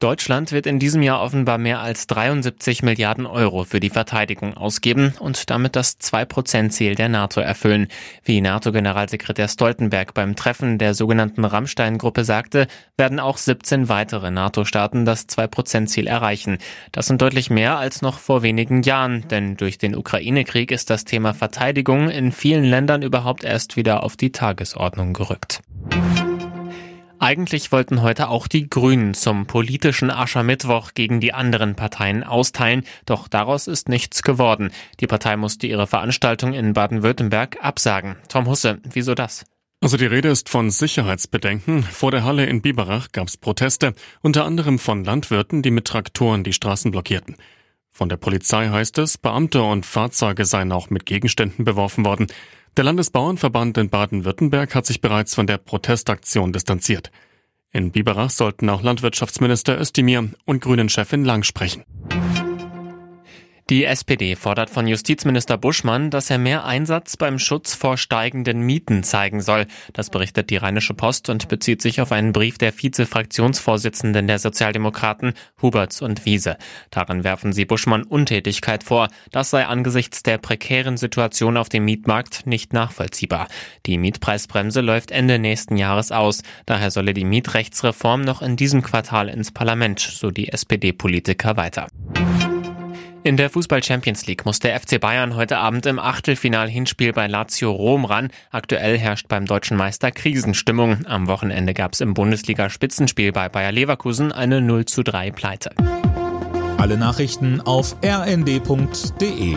Deutschland wird in diesem Jahr offenbar mehr als 73 Milliarden Euro für die Verteidigung ausgeben und damit das 2-Prozent-Ziel der NATO erfüllen. Wie NATO-Generalsekretär Stoltenberg beim Treffen der sogenannten Rammstein-Gruppe sagte, werden auch 17 weitere NATO-Staaten das 2-Prozent-Ziel erreichen. Das sind deutlich mehr als noch vor wenigen Jahren, denn durch den Ukraine-Krieg ist das Thema Verteidigung in vielen Ländern überhaupt erst wieder auf die Tagesordnung gerückt. Eigentlich wollten heute auch die Grünen zum politischen Aschermittwoch gegen die anderen Parteien austeilen, doch daraus ist nichts geworden. Die Partei musste ihre Veranstaltung in Baden-Württemberg absagen. Tom Husse, wieso das? Also die Rede ist von Sicherheitsbedenken. Vor der Halle in Biberach gab es Proteste, unter anderem von Landwirten, die mit Traktoren die Straßen blockierten. Von der Polizei heißt es, Beamte und Fahrzeuge seien auch mit Gegenständen beworfen worden. Der Landesbauernverband in Baden-Württemberg hat sich bereits von der Protestaktion distanziert. In Biberach sollten auch Landwirtschaftsminister Özdemir und Grünen-Chefin Lang sprechen. Die SPD fordert von Justizminister Buschmann, dass er mehr Einsatz beim Schutz vor steigenden Mieten zeigen soll. Das berichtet die Rheinische Post und bezieht sich auf einen Brief der Vize-Fraktionsvorsitzenden der Sozialdemokraten, Huberts und Wiese. Darin werfen sie Buschmann Untätigkeit vor. Das sei angesichts der prekären Situation auf dem Mietmarkt nicht nachvollziehbar. Die Mietpreisbremse läuft Ende nächsten Jahres aus. Daher solle die Mietrechtsreform noch in diesem Quartal ins Parlament, so die SPD-Politiker weiter. In der Fußball Champions League muss der FC Bayern heute Abend im Achtelfinal-Hinspiel bei Lazio Rom ran. Aktuell herrscht beim deutschen Meister Krisenstimmung. Am Wochenende gab es im Bundesliga-Spitzenspiel bei Bayer Leverkusen eine 0 zu 3 Pleite. Alle Nachrichten auf rnd.de